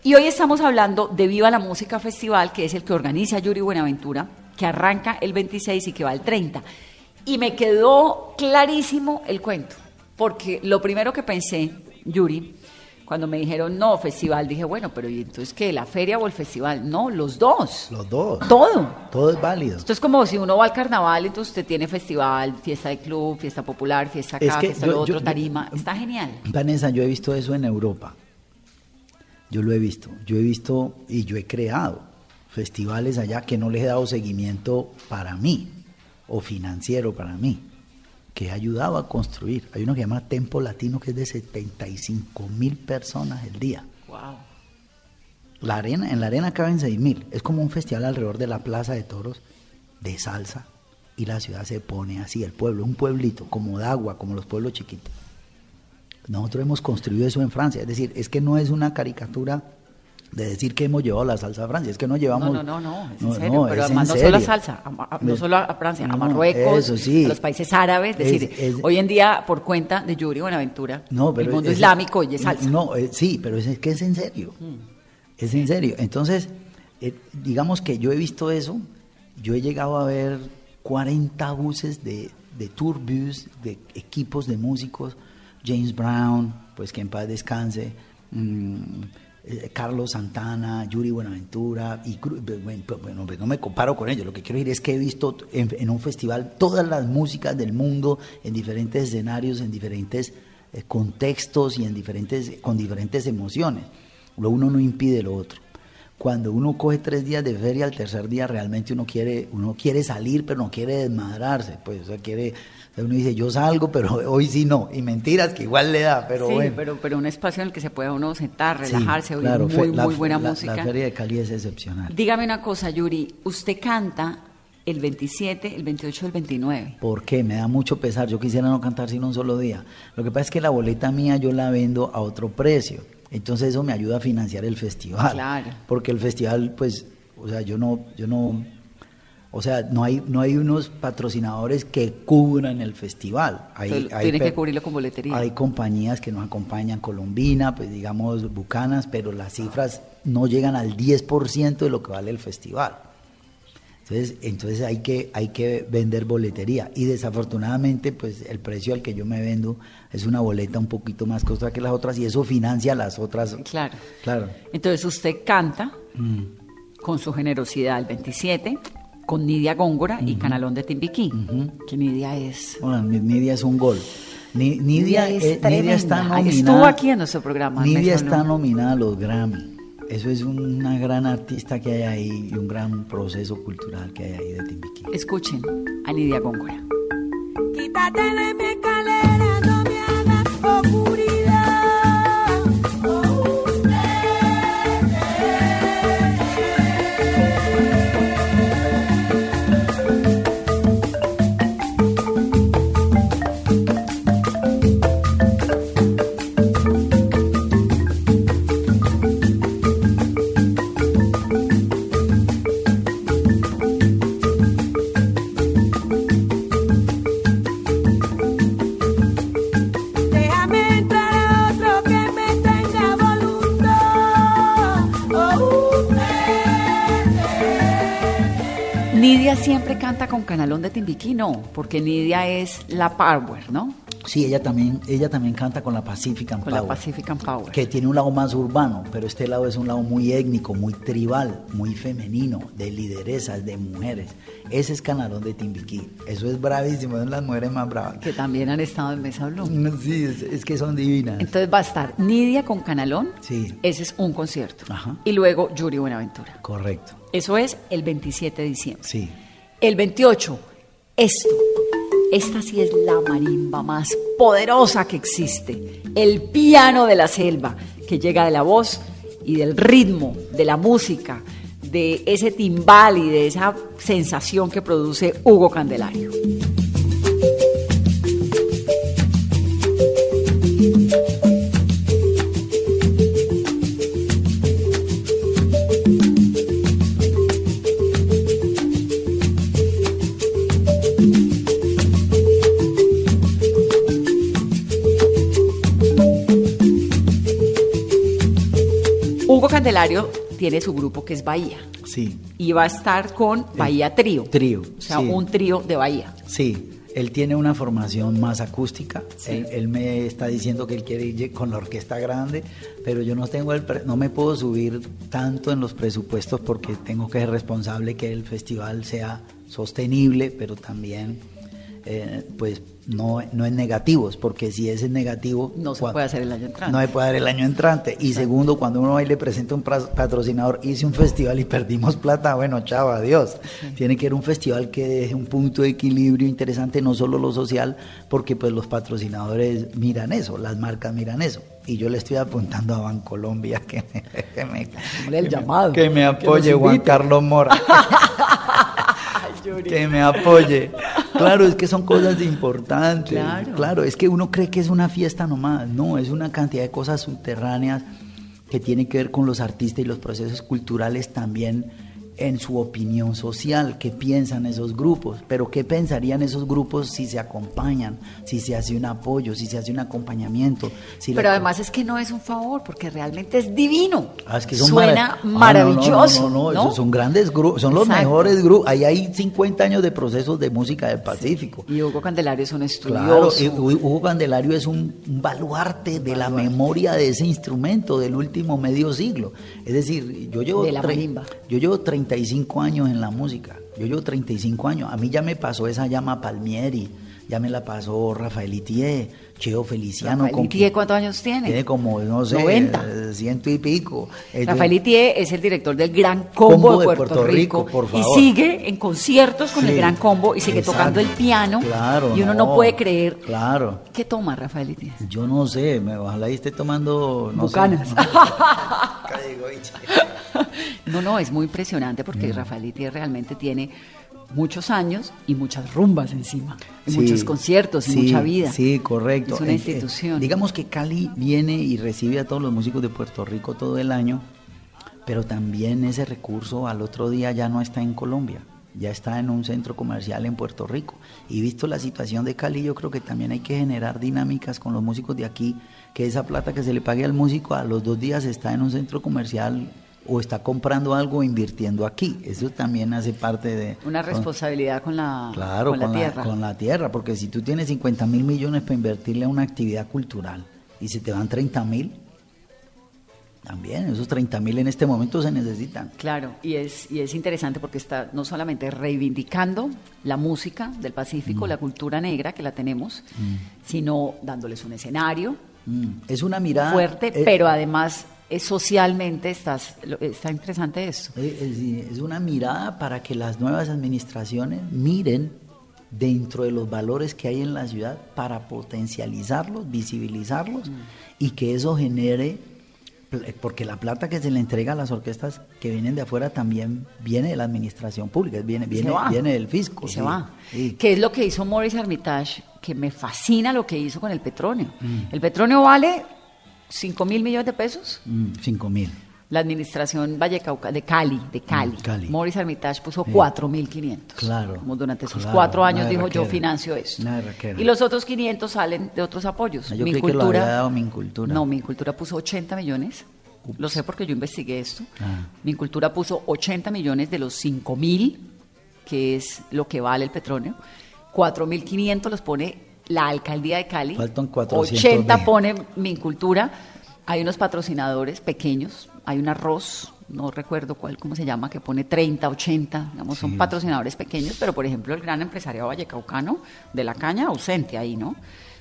Y hoy estamos hablando de Viva la Música Festival, que es el que organiza Yuri Buenaventura, que arranca el 26 y que va el 30. Y me quedó clarísimo el cuento, porque lo primero que pensé, Yuri, cuando me dijeron no, festival, dije, bueno, pero ¿y entonces qué? ¿La feria o el festival? No, los dos. Los dos. Todo. Todo es válido. Esto es como si uno va al carnaval, entonces usted tiene festival, fiesta de club, fiesta popular, fiesta acá, Es que fiesta yo- lo otro, yo- tarima. Está genial. Vanessa, yo he visto eso en Europa. Yo lo he visto. Yo he visto y yo he creado festivales allá que no les he dado seguimiento para mí o financiero para mí, que he ayudado a construir. Hay uno que se llama Tempo Latino que es de 75 mil personas el día. Wow. La arena, en la arena caben 6 mil. Es como un festival alrededor de la Plaza de Toros de salsa y la ciudad se pone así, el pueblo, un pueblito, como de agua, como los pueblos chiquitos. Nosotros hemos construido eso en Francia, es decir, es que no es una caricatura de decir que hemos llevado la salsa a Francia, es que no llevamos... No, no, no, no, es en serio, pero además no solo a salsa, a, no solo a Francia, a Marruecos, a los países árabes, es decir, hoy en día por cuenta de Yuri Buenaventura, pero el mundo islámico y es salsa. No, eh, sí, pero es, que es en serio, mm. es en serio. Entonces, eh, digamos que yo he visto eso, yo he llegado a ver 40 buses de, de tourbus, de equipos de músicos, James Brown, pues que en paz descanse, mm, Carlos Santana, Yuri Buenaventura, y bueno, pues no me comparo con ellos, lo que quiero decir es que he visto en, un festival todas las músicas del mundo, en diferentes escenarios, en diferentes eh, contextos y en diferentes, con diferentes emociones. Lo uno no impide lo otro. Cuando uno coge tres días de feria, al tercer día realmente uno quiere, uno quiere salir, pero no quiere desmadrarse, pues, o sea, quiere uno dice, yo salgo, pero hoy sí no. Y mentiras que igual le da, pero sí, pero, pero un espacio en el que se pueda uno sentar, relajarse, oír muy, muy buena música. La Feria de Cali es excepcional. Dígame una cosa, Yuri. Usted canta el 27, el 28, el 29. ¿Por qué? Me da mucho pesar. Yo quisiera no cantar sin un solo día. Lo que pasa es que la boleta mía yo la vendo a otro precio. Entonces eso me ayuda a financiar el festival. Claro. Porque el festival, pues, o sea, yo no, yo no o sea, no hay, no hay unos patrocinadores que cubran el festival. Hay, tiene que cubrirlo con boletería. Hay compañías que nos acompañan, Colombina, pues digamos Bucanas, pero las cifras no llegan al 10% de lo que vale el festival. Entonces, entonces hay que, hay que vender boletería. Y desafortunadamente, pues el precio al que yo me vendo es una boleta un poquito más costosa que las otras y eso financia las otras. Claro. Claro. Entonces usted canta mm. con su generosidad el 27 con Nidia Góngora y Canalón de Timbiquí, que Nidia es... Bueno, Nidia es un gol. Nidia, eh, está nominada... Estuvo aquí en nuestro programa. Nidia está nominada a los Grammy. Eso es una gran artista que hay ahí y un gran proceso cultural que hay ahí de Timbiquí. Escuchen a Nidia Góngora. Quítate de canta con Canalón de Timbiquí, no, porque Nidia es la Power, ¿no? Sí, ella también, ella también canta con la Pacific con Power. la Pacific Power. Que tiene un lado más urbano, pero este lado es un lado muy étnico, muy tribal, muy femenino, de lideresas, de mujeres. Ese es Canalón de Timbiquí. Eso es bravísimo, son las mujeres más bravas. Que también han estado en Mesa Blue. Sí, es, que son divinas. Entonces va a estar Nidia con Canalón. Sí. Ese es un concierto. Ajá. Y luego Yuri Buenaventura. Correcto. Eso es el 27 de diciembre. Sí. El 28, esto. Esta sí es la marimba más poderosa que existe. El piano de la selva, que llega de la voz y del ritmo, de la música, de ese timbal y de esa sensación que produce Hugo Candelario. Candelario tiene su grupo que es Bahía. Sí. Y va a estar con Bahía Trío. Trío. O sea, un trío de Bahía. Sí. Él tiene una formación más acústica. Él, me está diciendo que él quiere ir con la orquesta grande, pero yo no tengo el no me puedo subir tanto en los presupuestos porque tengo que ser responsable que el festival sea sostenible, pero también eh, pues no, no en negativos, porque si es en negativo... No se puede hacer el año entrante. No se puede dar el año entrante. Y segundo, cuando uno va y le presenta un patrocinador, hice un festival y perdimos plata, bueno, chao, adiós. Tiene que ser un festival que deje un punto de equilibrio interesante, no solo lo social, porque pues los patrocinadores miran eso, las marcas miran eso. Y yo le estoy apuntando a Bancolombia que me, que el llamado, que me apoye Juan Carlos Mora. que me apoye. Claro, es que son cosas importantes. Claro. es que uno cree que es una fiesta nomás. No, es una cantidad de cosas subterráneas que tiene que ver con los artistas y los procesos culturales también en su opinión social, qué piensan esos grupos, pero qué pensarían esos grupos si se acompañan, si se hace un apoyo, si se hace un acompañamiento. Si Pero la- además es que no es un favor, porque realmente es divino. Ah, es que son Suena marav- Ah, no, no, maravilloso. No, no, esos son grandes grupos, son los Exacto. mejores grupos. Ahí hay 50 años de procesos de música del Pacífico. Y Hugo Candelario es un Claro, estudioso. y Hu- Hugo Candelario es un, un baluarte de la memoria de ese instrumento del último medio siglo. Es decir, yo llevo, De la yo llevo 35 años en la música. Yo llevo 35 años. A mí ya me pasó esa llama Palmieri, ya me la pasó Rafael Itié, Cheo Feliciano. Rafael Itié, ¿cuántos años tiene? Tiene como, no sé, 90. eh, ciento y pico. Rafael Itié es el director del Gran Combo, de Puerto, Rico, por y sigue en conciertos con el Gran Combo y sigue exacto. tocando el piano Claro, y uno no, puede creer Claro. qué toma Rafael Itié. Yo no sé, me, ojalá y esté tomando. No sé. Bucanas. Cadegoiche. No, no, es muy impresionante porque Mm. Rafael Itié realmente tiene muchos años y muchas rumbas encima, y Sí, muchos conciertos y sí, mucha vida. Sí, correcto. Es una Eh, eh, institución. digamos que Cali viene y recibe a todos los músicos de Puerto Rico todo el año, pero también ese recurso al otro día ya no está en Colombia, ya está en un centro comercial en Puerto Rico. Y visto la situación de Cali, yo creo que también hay que generar dinámicas con los músicos de aquí, que esa plata que se le pague al músico a los dos días está en un centro comercial o está comprando algo invirtiendo aquí. Eso también hace parte de... Una responsabilidad con la, Claro, con la tierra. con la tierra, porque si tú tienes 50 mil millones para invertirle a una actividad cultural y se te van 30 mil, también esos 30 mil en este momento se necesitan. Claro, y es, y es interesante porque está no solamente reivindicando la música del Pacífico, la cultura negra que la tenemos, sino dándoles un escenario Mm, Es una mirada fuerte, eh, pero además eh, socialmente estás, está interesante esto. eh, Es, una mirada para que las nuevas administraciones miren dentro de los valores que hay en la ciudad para potencializarlos, visibilizarlos y que eso genere, pl- porque la plata que se le entrega a las orquestas que vienen de afuera también viene de la administración pública, viene, viene, del fisco. Y se sí, va. sí. ¿Qué es lo que hizo Morris Hermitage? Que me fascina lo que hizo con el petróleo. Mm. El petróleo vale 5 mil millones de pesos. Mm, cinco mil. La administración Vallecauca de Cali, de Cali. Mm, Cali. Morris Hermitage puso Sí. 4.500. Claro, Como durante esos claro, cuatro años dijo yo financio berraquera. Y los otros 500 salen de otros apoyos. Ah, yo creí que lo había dado Mincultura. No, Mincultura puso 80 millones. Lo sé porque yo investigué esto. Ah. Mincultura puso 80 millones de los 5.000, que es lo que vale el petróleo. 4.500 los pone la alcaldía de Cali. Faltan 400 80 mil. pone Mincultura. Hay unos patrocinadores pequeños. Hay un arroz, no recuerdo cuál, cómo se llama, que pone 30, 80. Digamos, son patrocinadores pequeños, pero por ejemplo, el gran empresario vallecaucano de la caña, ausente ahí, ¿no?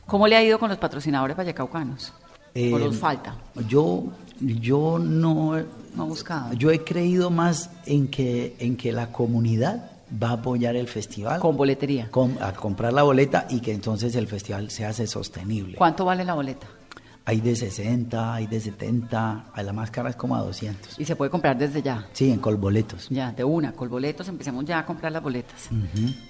¿Cómo le ha ido con los patrocinadores vallecaucanos? ¿O Eh, los falta? Yo, yo no, No buscado. yo he creído más en que, en que la comunidad va a apoyar el festival. Con boletería. a comprar la boleta y que entonces el festival se hace sostenible. ¿Cuánto vale la boleta? Hay de 60, hay de 70, a la más cara es como a 200. Y se puede comprar desde ya. Sí, en colboletos. Ya, de una, con boletos, empecemos ya a comprar las boletas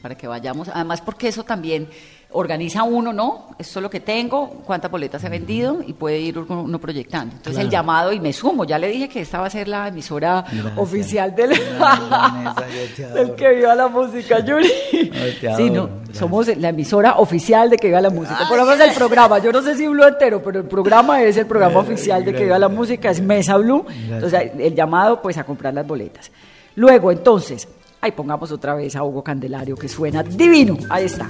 para que vayamos. Además, porque eso también organiza uno, ¿no? Esto es lo que tengo, cuántas boletas he vendido y puede ir uno proyectando. Entonces, el llamado, y me sumo, ya le dije que esta va a ser la emisora Gracias. oficial del, Gracias, del que viva la música, Yuri. sí, no, somos la emisora oficial de que viva la música. Por lo menos el programa, yo no sé si Blue entero, pero el programa es el programa oficial de que viva la música, es Mesa Blue. Entonces, el llamado, pues, a comprar las boletas. Luego, entonces, ahí pongamos otra vez a Hugo Candelario, que suena divino. Ahí está.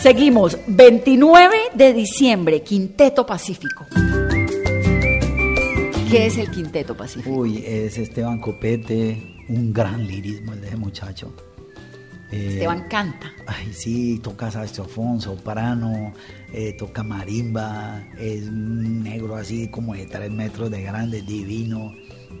Seguimos, 29 de diciembre, Quinteto Pacífico. ¿Qué es el Quinteto Pacífico? Uy, es Esteban Copete, un gran lirismo el de ese muchacho. Eh, Esteban canta. Ay, sí, toca saxofón, soprano, eh, toca marimba, es un negro así como de tres metros de grande, divino,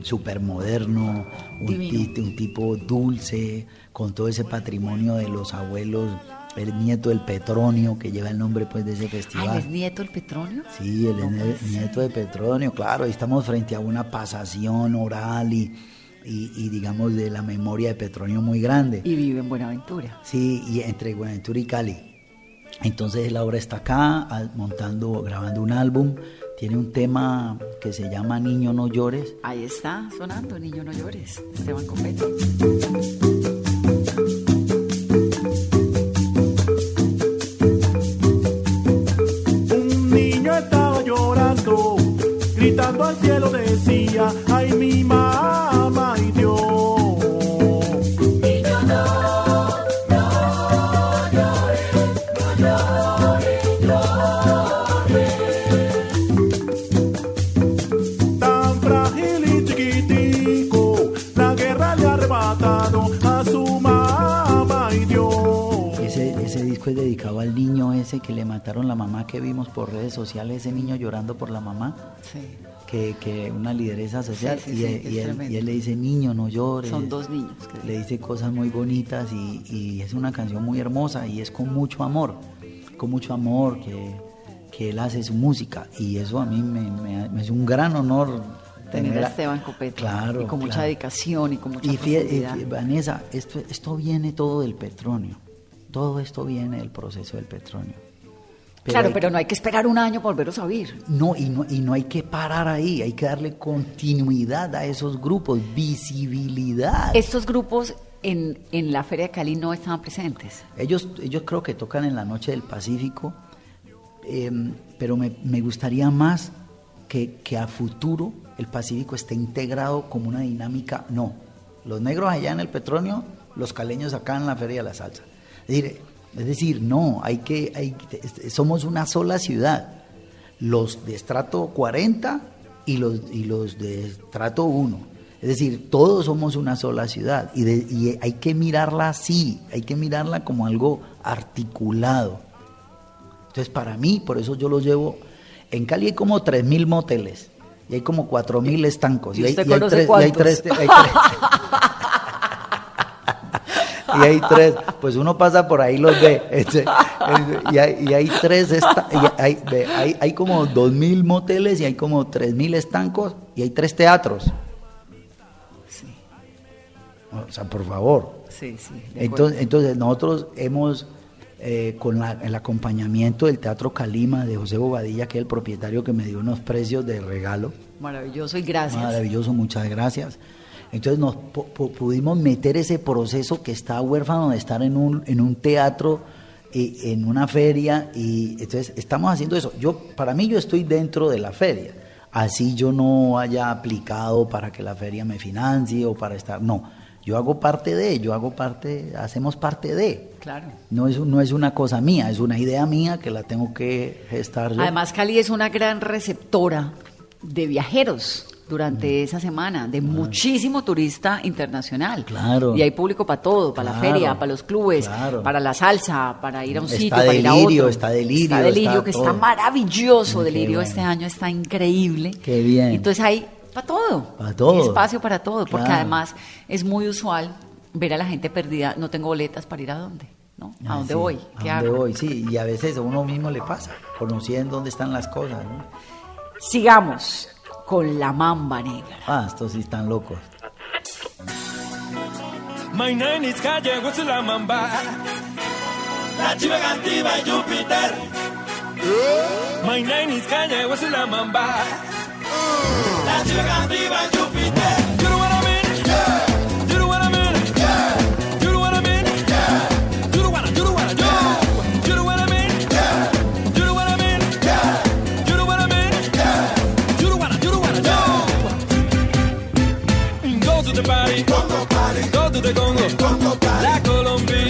súper moderno, un, tipo dulce, con todo ese patrimonio de los abuelos, el nieto del Petronio, que lleva el nombre pues de ese Ay, festival. ¿es nieto el Petronio? Sí, el No ser. nieto de Petronio, claro, ahí estamos frente a una pasación oral y, y- y, digamos de la memoria de Petronio muy grande. Y vive en Buenaventura. Sí, y entre Buenaventura y Cali. Entonces él ahora está acá montando, grabando un álbum. Tiene un tema que se llama Niño no llores. Ahí está sonando, niño no llores, Esteban Copete. Gritando al cielo decía, ese que le mataron la mamá que vimos por redes sociales, ese niño llorando por la mamá. Sí. Que, que una lideresa social Sí, y, él, y y le dice niño no llores Son dos niños. que- le dice cosas muy bonitas y, y es una canción muy hermosa y es con mucho amor, con mucho amor que, que él hace su música y eso a mí me, me- me es un gran honor Tener tener a Esteban Copete. Claro, Y con mucha claro. dedicación y con mucha Y eh, Vanessa, esto, esto viene todo del petróleo, todo esto viene del proceso del petróleo. claro, hay- pero no hay que esperar un año por volverlos a oír. no y, no, y no hay que parar ahí, hay que darle continuidad a esos grupos, visibilidad. Estos grupos en, en la Feria de Cali no estaban presentes. Ellos, ellos creo que tocan en la Noche del Pacífico, eh, pero me, me gustaría más que, que a futuro el Pacífico esté integrado como una dinámica. No, los negros allá en el petróleo, los caleños acá en la Feria de la Salsa. Es decir, es decir no, hay que, hay, somos una sola ciudad. Los de estrato 40 y los, y los de estrato 1. Es decir, todos somos una sola ciudad y, de- y hay que mirarla así, hay que mirarla como algo articulado. Entonces, para mí, por eso yo lo llevo. En Cali hay como 3.000 moteles y hay como 4.000 estancos. ¿Y hay, usted y hay conoce tres, y hay tres- hay tres- y hay tres, pues uno pasa por ahí los ve. este, este, y, hay, y hay tres, esta- y hay, hay, hay como 2.000 moteles y hay como 3.000 estancos y hay tres teatros. O sea, por favor. Sí, sí. Entonces, entonces nosotros hemos, eh, con la- el acompañamiento del Teatro Calima de José Bobadilla, que es el propietario que me dio unos precios de regalo, Maravilloso y gracias. maravilloso, muchas gracias. Entonces nos pu- pu- pudimos meter ese proceso que está huérfano de estar en un, en un teatro, y en una feria, y entonces estamos haciendo eso. Yo, para mí yo estoy dentro de la feria, así yo no haya aplicado para que la feria me financie o para estar, no, yo hago parte de, yo hago parte, hacemos parte de. Claro. No es, no es una cosa mía, es una idea mía que la tengo que gestar yo. Además, Cali es una gran receptora de viajeros durante esa semana, de muchísimo turista internacional. Claro. Y hay público para todo, para la feria, para los clubes, claro. para la salsa, para ir a un Está sitio, para ir a Delirio, otro. está Delirio, Está Delirio, está que todo. está maravilloso. Qué Delirio bueno. este año está increíble. Qué bien. Entonces hay para todo. Pa' todo. Hay espacio para todo, porque además es muy usual ver a la gente perdida. No tengo boletas para ir a dónde, ¿no? ¿A Ah, dónde sí, voy? ¿Qué ¿A dónde hago? voy? Sí, y a veces a uno mismo le pasa, conociendo dónde están las cosas. ¿no? Sigamos con la mamba negra. Ah, estos sí están locos. My name is Calle, what's la mamba? La chiva cantiva Júpiter. My name is Calle, what's la mamba? La chiva cantiva Júpiter. Espíritu de Congo, Congo la Colombia,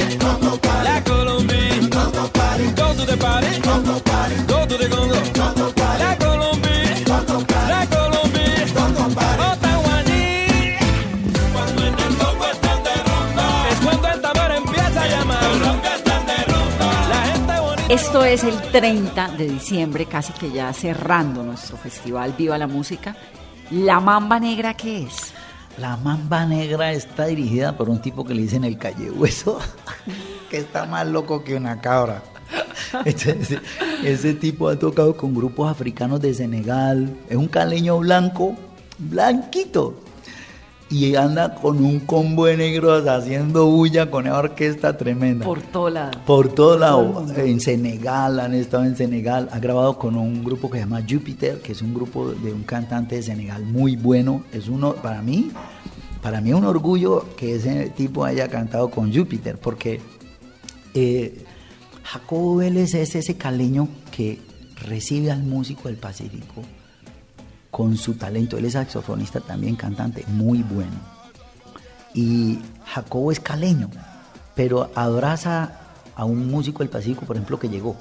la Colombia, Congo the party, Congo Congo, la Colombia, la Colombia, Congo Cuando en el Congo están de rumba, es cuando el tambor empieza llamar. La. Esto es el 30 de diciembre, casi que ya cerrando nuestro festival. Viva la Música. La Mamba Negra, ¿qué es? La Mamba Negra está dirigida por un tipo que le dicen el calle hueso, que está más loco que una cabra. Ese tipo ha tocado con grupos africanos de Senegal, es un caleño blanco, blanquito, y anda con un combo de negros haciendo bulla con esa orquesta tremenda. Por todo lado. Por todo lado. En Senegal, han estado en Senegal. Ha grabado con un grupo que se llama Jupiter, que es un grupo de un cantante de Senegal muy bueno. Es uno, para mí, para mí es un orgullo que ese tipo haya cantado con Jupiter, porque eh, Jacobo Vélez es ese caleño que recibe al músico del Pacífico con su talento. Él es saxofonista también, cantante, muy bueno. Y Jacobo es caleño, pero abraza a un músico del Pacífico, por ejemplo, que llegó.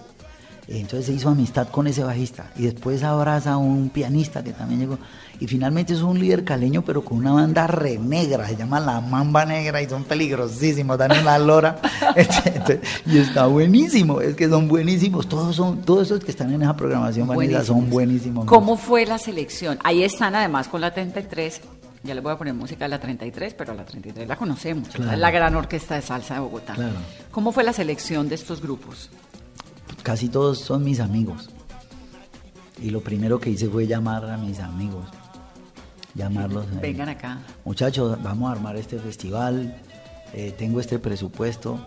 Entonces se hizo amistad con ese bajista y después abraza a un pianista que también llegó. Y finalmente es un líder caleño, pero con una banda re negra, se llama La Mamba Negra y son peligrosísimos, dan una lora. Y está buenísimo, es que son buenísimos. Todos son, todos esos que están en esa programación, Vanessa, son buenísimos. ¿Cómo fue la selección? Ahí están además con la 33. Ya les voy a poner música de la 33, pero la 33 la conocemos. Claro. La gran orquesta de salsa de Bogotá. Claro. ¿Cómo fue la selección de estos grupos? Casi todos son mis amigos. Y lo primero que hice fue llamar a mis amigos. Llamarlos. eh, Vengan acá. Muchachos, vamos a armar este festival. eh, tengo este presupuesto.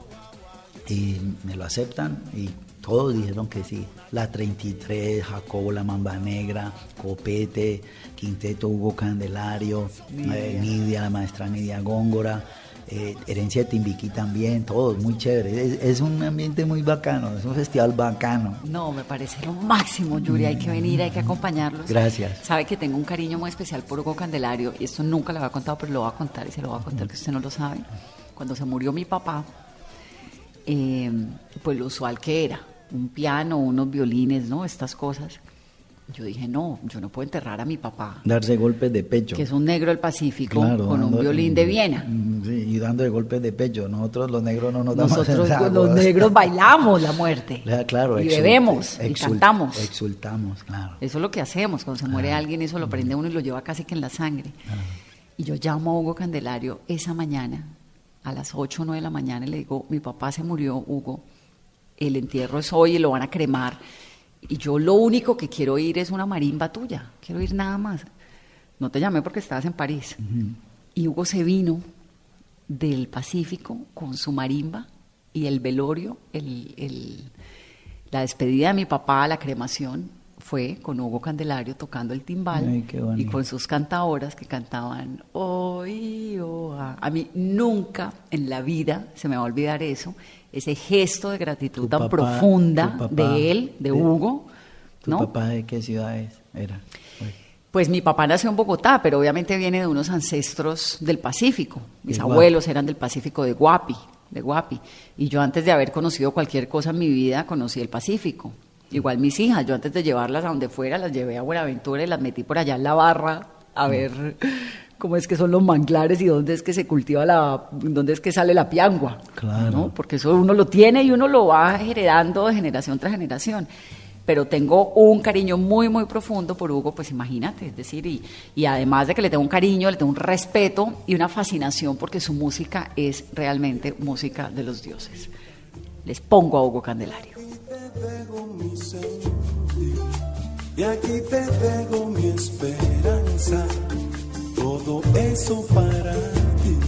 Y me lo aceptan. Y todos dijeron que sí. La 33, Jacobo La Mamba Negra, Copete, Quinteto Hugo Candelario, eh, Nidia, la maestra Nidia Góngora. Eh, Herencia de Timbiquí también, todos muy chévere. Es, es un ambiente muy bacano, es un festival bacano. No, me parece lo máximo, Yuri. Hay que venir, hay que acompañarlos. Gracias. Sabe que tengo un cariño muy especial por Hugo Candelario y esto nunca lo había contado, pero lo voy a contar y se lo voy a contar que usted no lo sabe. Cuando se murió mi papá, eh, pues lo usual que era, un piano, unos violines, ¿no? Estas cosas. Yo dije, no, yo no puedo enterrar a mi papá, Darse golpes de pecho. que es un negro del Pacífico, Claro, con un violín de Viena. Mm, Sí, y dando de golpes de pecho. Nosotros los negros no nos damos Nosotros los negros bailamos la muerte. Claro, y exult- bebemos y exult- cantamos. Exultamos, claro. Eso es lo que hacemos. Cuando se muere alguien, eso lo prende uno y lo lleva casi que en la sangre. Y yo llamo a Hugo Candelario esa mañana, a las 8 o 9 de la mañana, y le digo, mi papá se murió, Hugo, el entierro es hoy y lo van a cremar. Y yo lo único que quiero oír es una marimba tuya, quiero oír nada más. No te llamé porque estabas en París. Y Hugo se vino del Pacífico con su marimba y el velorio, el, el- la despedida de mi papá, la cremación, fue con Hugo Candelario tocando el timbal Ay, y con sus cantadoras que cantaban "Oí, oh, ah". A mí nunca en la vida se me va a olvidar eso, ese gesto de gratitud Tu tan papá- profunda papá- de él, de de- Hugo. ¿Tu ¿no? papá de qué ciudad es? Era. Pues, Pues mi papá nació en Bogotá, pero obviamente viene de unos ancestros del Pacífico. Mis De abuelos eran del Pacífico de Guapi, de Guapi. Y yo antes de haber conocido cualquier cosa en mi vida, conocí el Pacífico. Igual mis hijas, yo antes de llevarlas a donde fuera, las llevé a Buenaventura y las metí por allá en la barra a ver cómo es que son los manglares y dónde es que se cultiva la, dónde es que sale la piangua. Claro. ¿no? Porque eso uno lo tiene y uno lo va heredando de generación tras generación. Pero tengo un cariño muy, muy profundo por Hugo, pues imagínate, es decir, y, y además de que le tengo un cariño, le tengo un respeto y una fascinación porque su música es realmente música de los dioses. Les pongo a Hugo Candelario. Y aquí te dejo mi esperanza, todo eso para ti.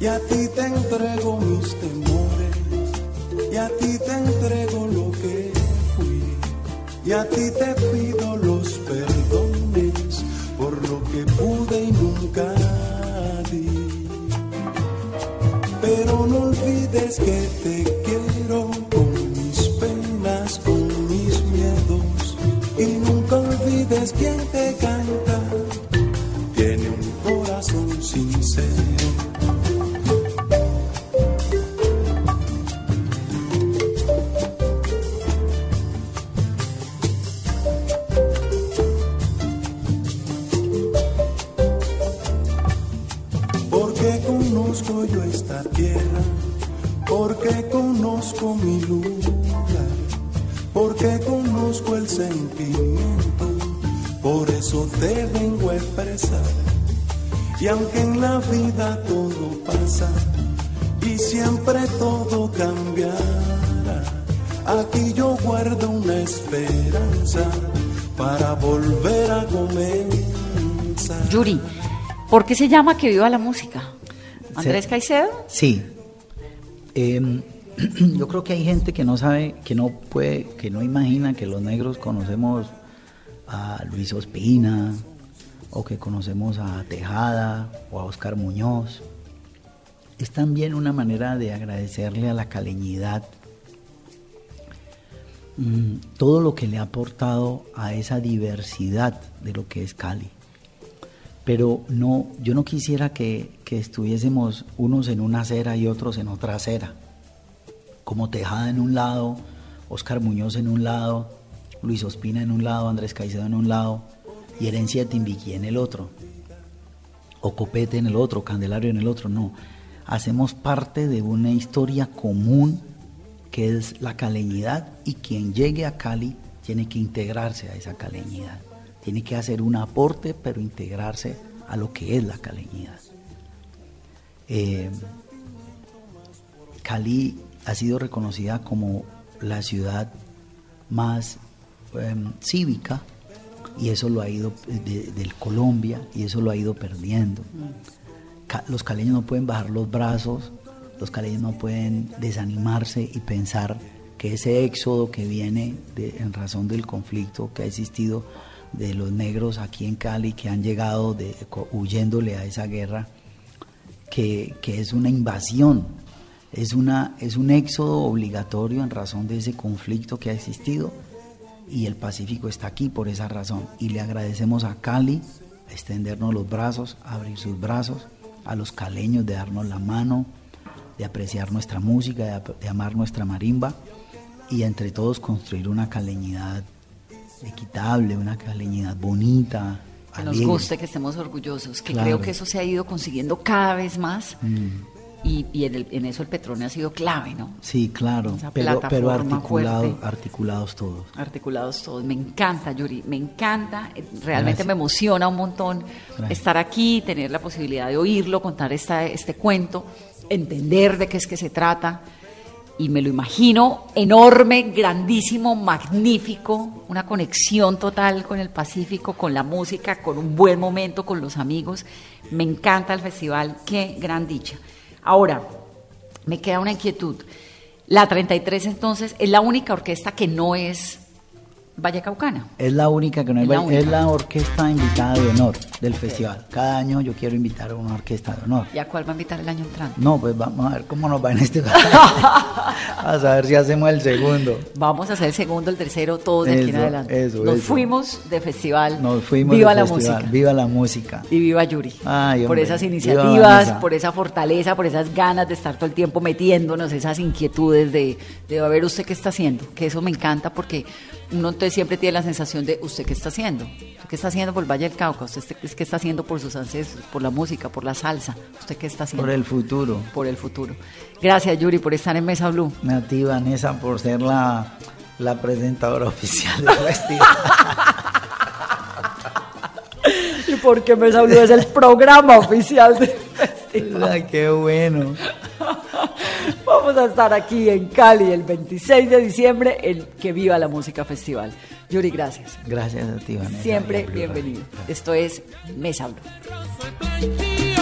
Y a ti te entrego mis temores, y a ti te entrego lo que fui. Y a ti te pido los perdones por lo que pude y nunca di. Pero no olvides que te quiero olvides quien te canta. Tiene un corazón sincero. Porque conozco yo esta tierra, porque conozco mi lugar. conozco el sentimiento, por eso te vengo a expresar. Y aunque en la vida todo pasa y siempre todo cambiará, aquí yo guardo una esperanza para volver a comenzar. Yuri, ¿por qué se llama Que Viva la Música? ¿Andrés Se- Caicedo? Sí. Em, yo creo que hay gente que no sabe, que no puede, que no imagina que los negros conocemos a Luis Ospina, o que conocemos a Tejada, o a Oscar Muñoz. Es también una manera de agradecerle a la caleñidad mm, todo lo que le ha aportado a esa diversidad de lo que es Cali pero no, yo no quisiera que, que estuviésemos unos en una acera y otros en otra acera, como Tejada en un lado, Oscar Muñoz en un lado, Luis Ospina en un lado, Andrés Caicedo en un lado y Herencia Timbiquí en el otro, o Copete en el otro, Candelario en el otro, no. Hacemos parte de una historia común que es la caleñidad y quien llegue a Cali tiene que integrarse a esa caleñidad. Tiene que hacer un aporte, pero integrarse a lo que es la caleñidad. Eh, Cali ha sido reconocida como la ciudad más em, cívica y eso lo ha ido de, del Colombia y eso lo ha ido perdiendo. Los caleños no pueden bajar los brazos, los caleños no pueden desanimarse y pensar que ese éxodo que viene en razón del conflicto que ha existido de los negros aquí en Cali que han llegado de, huyéndole a esa guerra, que, que es una invasión, es, una, es un éxodo obligatorio en razón de ese conflicto que ha existido y el Pacífico está aquí por esa razón. Y le agradecemos a Cali extendernos los brazos, abrir sus brazos, a los caleños de darnos la mano, de apreciar nuestra música, de, de amar nuestra marimba y entre todos construir una caleñidad equitable, una caleñidad bonita. Que nos guste, que estemos orgullosos, que Claro. creo que eso se ha ido consiguiendo cada vez más Mm. Y, y en, el- en eso el Petronio ha sido clave, ¿no? Sí, claro, pero, pero articulado- fuerte. articulados todos. articulados todos. Me encanta, Yuri, me encanta. eh, Realmente Gracias. me emociona un montón Gracias. estar aquí, tener la posibilidad de oírlo, contar esta, este cuento, entender de qué es que se trata. Y me lo imagino enorme, grandísimo, magnífico, una conexión total con el Pacífico, con la música, con un buen momento, con los amigos. Me encanta el festival, qué gran dicha. Ahora, me queda una inquietud. La 33 entonces es la única orquesta que no es Vallecaucana. Es la única que no Es la es la orquesta invitada de honor del festival. Cada año yo quiero invitar a una orquesta de honor. ¿Y a cuál va a invitar el año entrante? No, pues vamos a ver cómo nos va en este A saber si hacemos el segundo. Vamos a hacer el segundo, el tercero, todos de aquí en adelante. eso, Nos eso. fuimos de festival. Nos fuimos Viva del la festival. música. Viva la música. Y viva Yuri. Ay, por esas iniciativas, por esa fortaleza, por esas ganas de estar todo el tiempo metiéndonos, esas inquietudes de, de a ver usted qué está haciendo. Que eso me encanta porque uno entonces siempre tiene la sensación de usted qué está haciendo. ¿Usted qué está haciendo por el Valle del Cauca? ¿Usted qué está haciendo por sus ancestros, por la música, por la salsa? ¿Usted qué está haciendo? Por el futuro. Por el futuro. Gracias, Yuri, por estar en Mesa Blue. A ti, Vanessa, por ser la, la presentadora oficial del festival. Porque Blue es el programa oficial del festival. Ay, qué bueno. Vamos a estar aquí en Cali el 26 de diciembre en Que Viva la Música Festival. Yuri, gracias. Gracias a ti, Vanessa. Siempre bienvenido. Esto es Mesa Blue.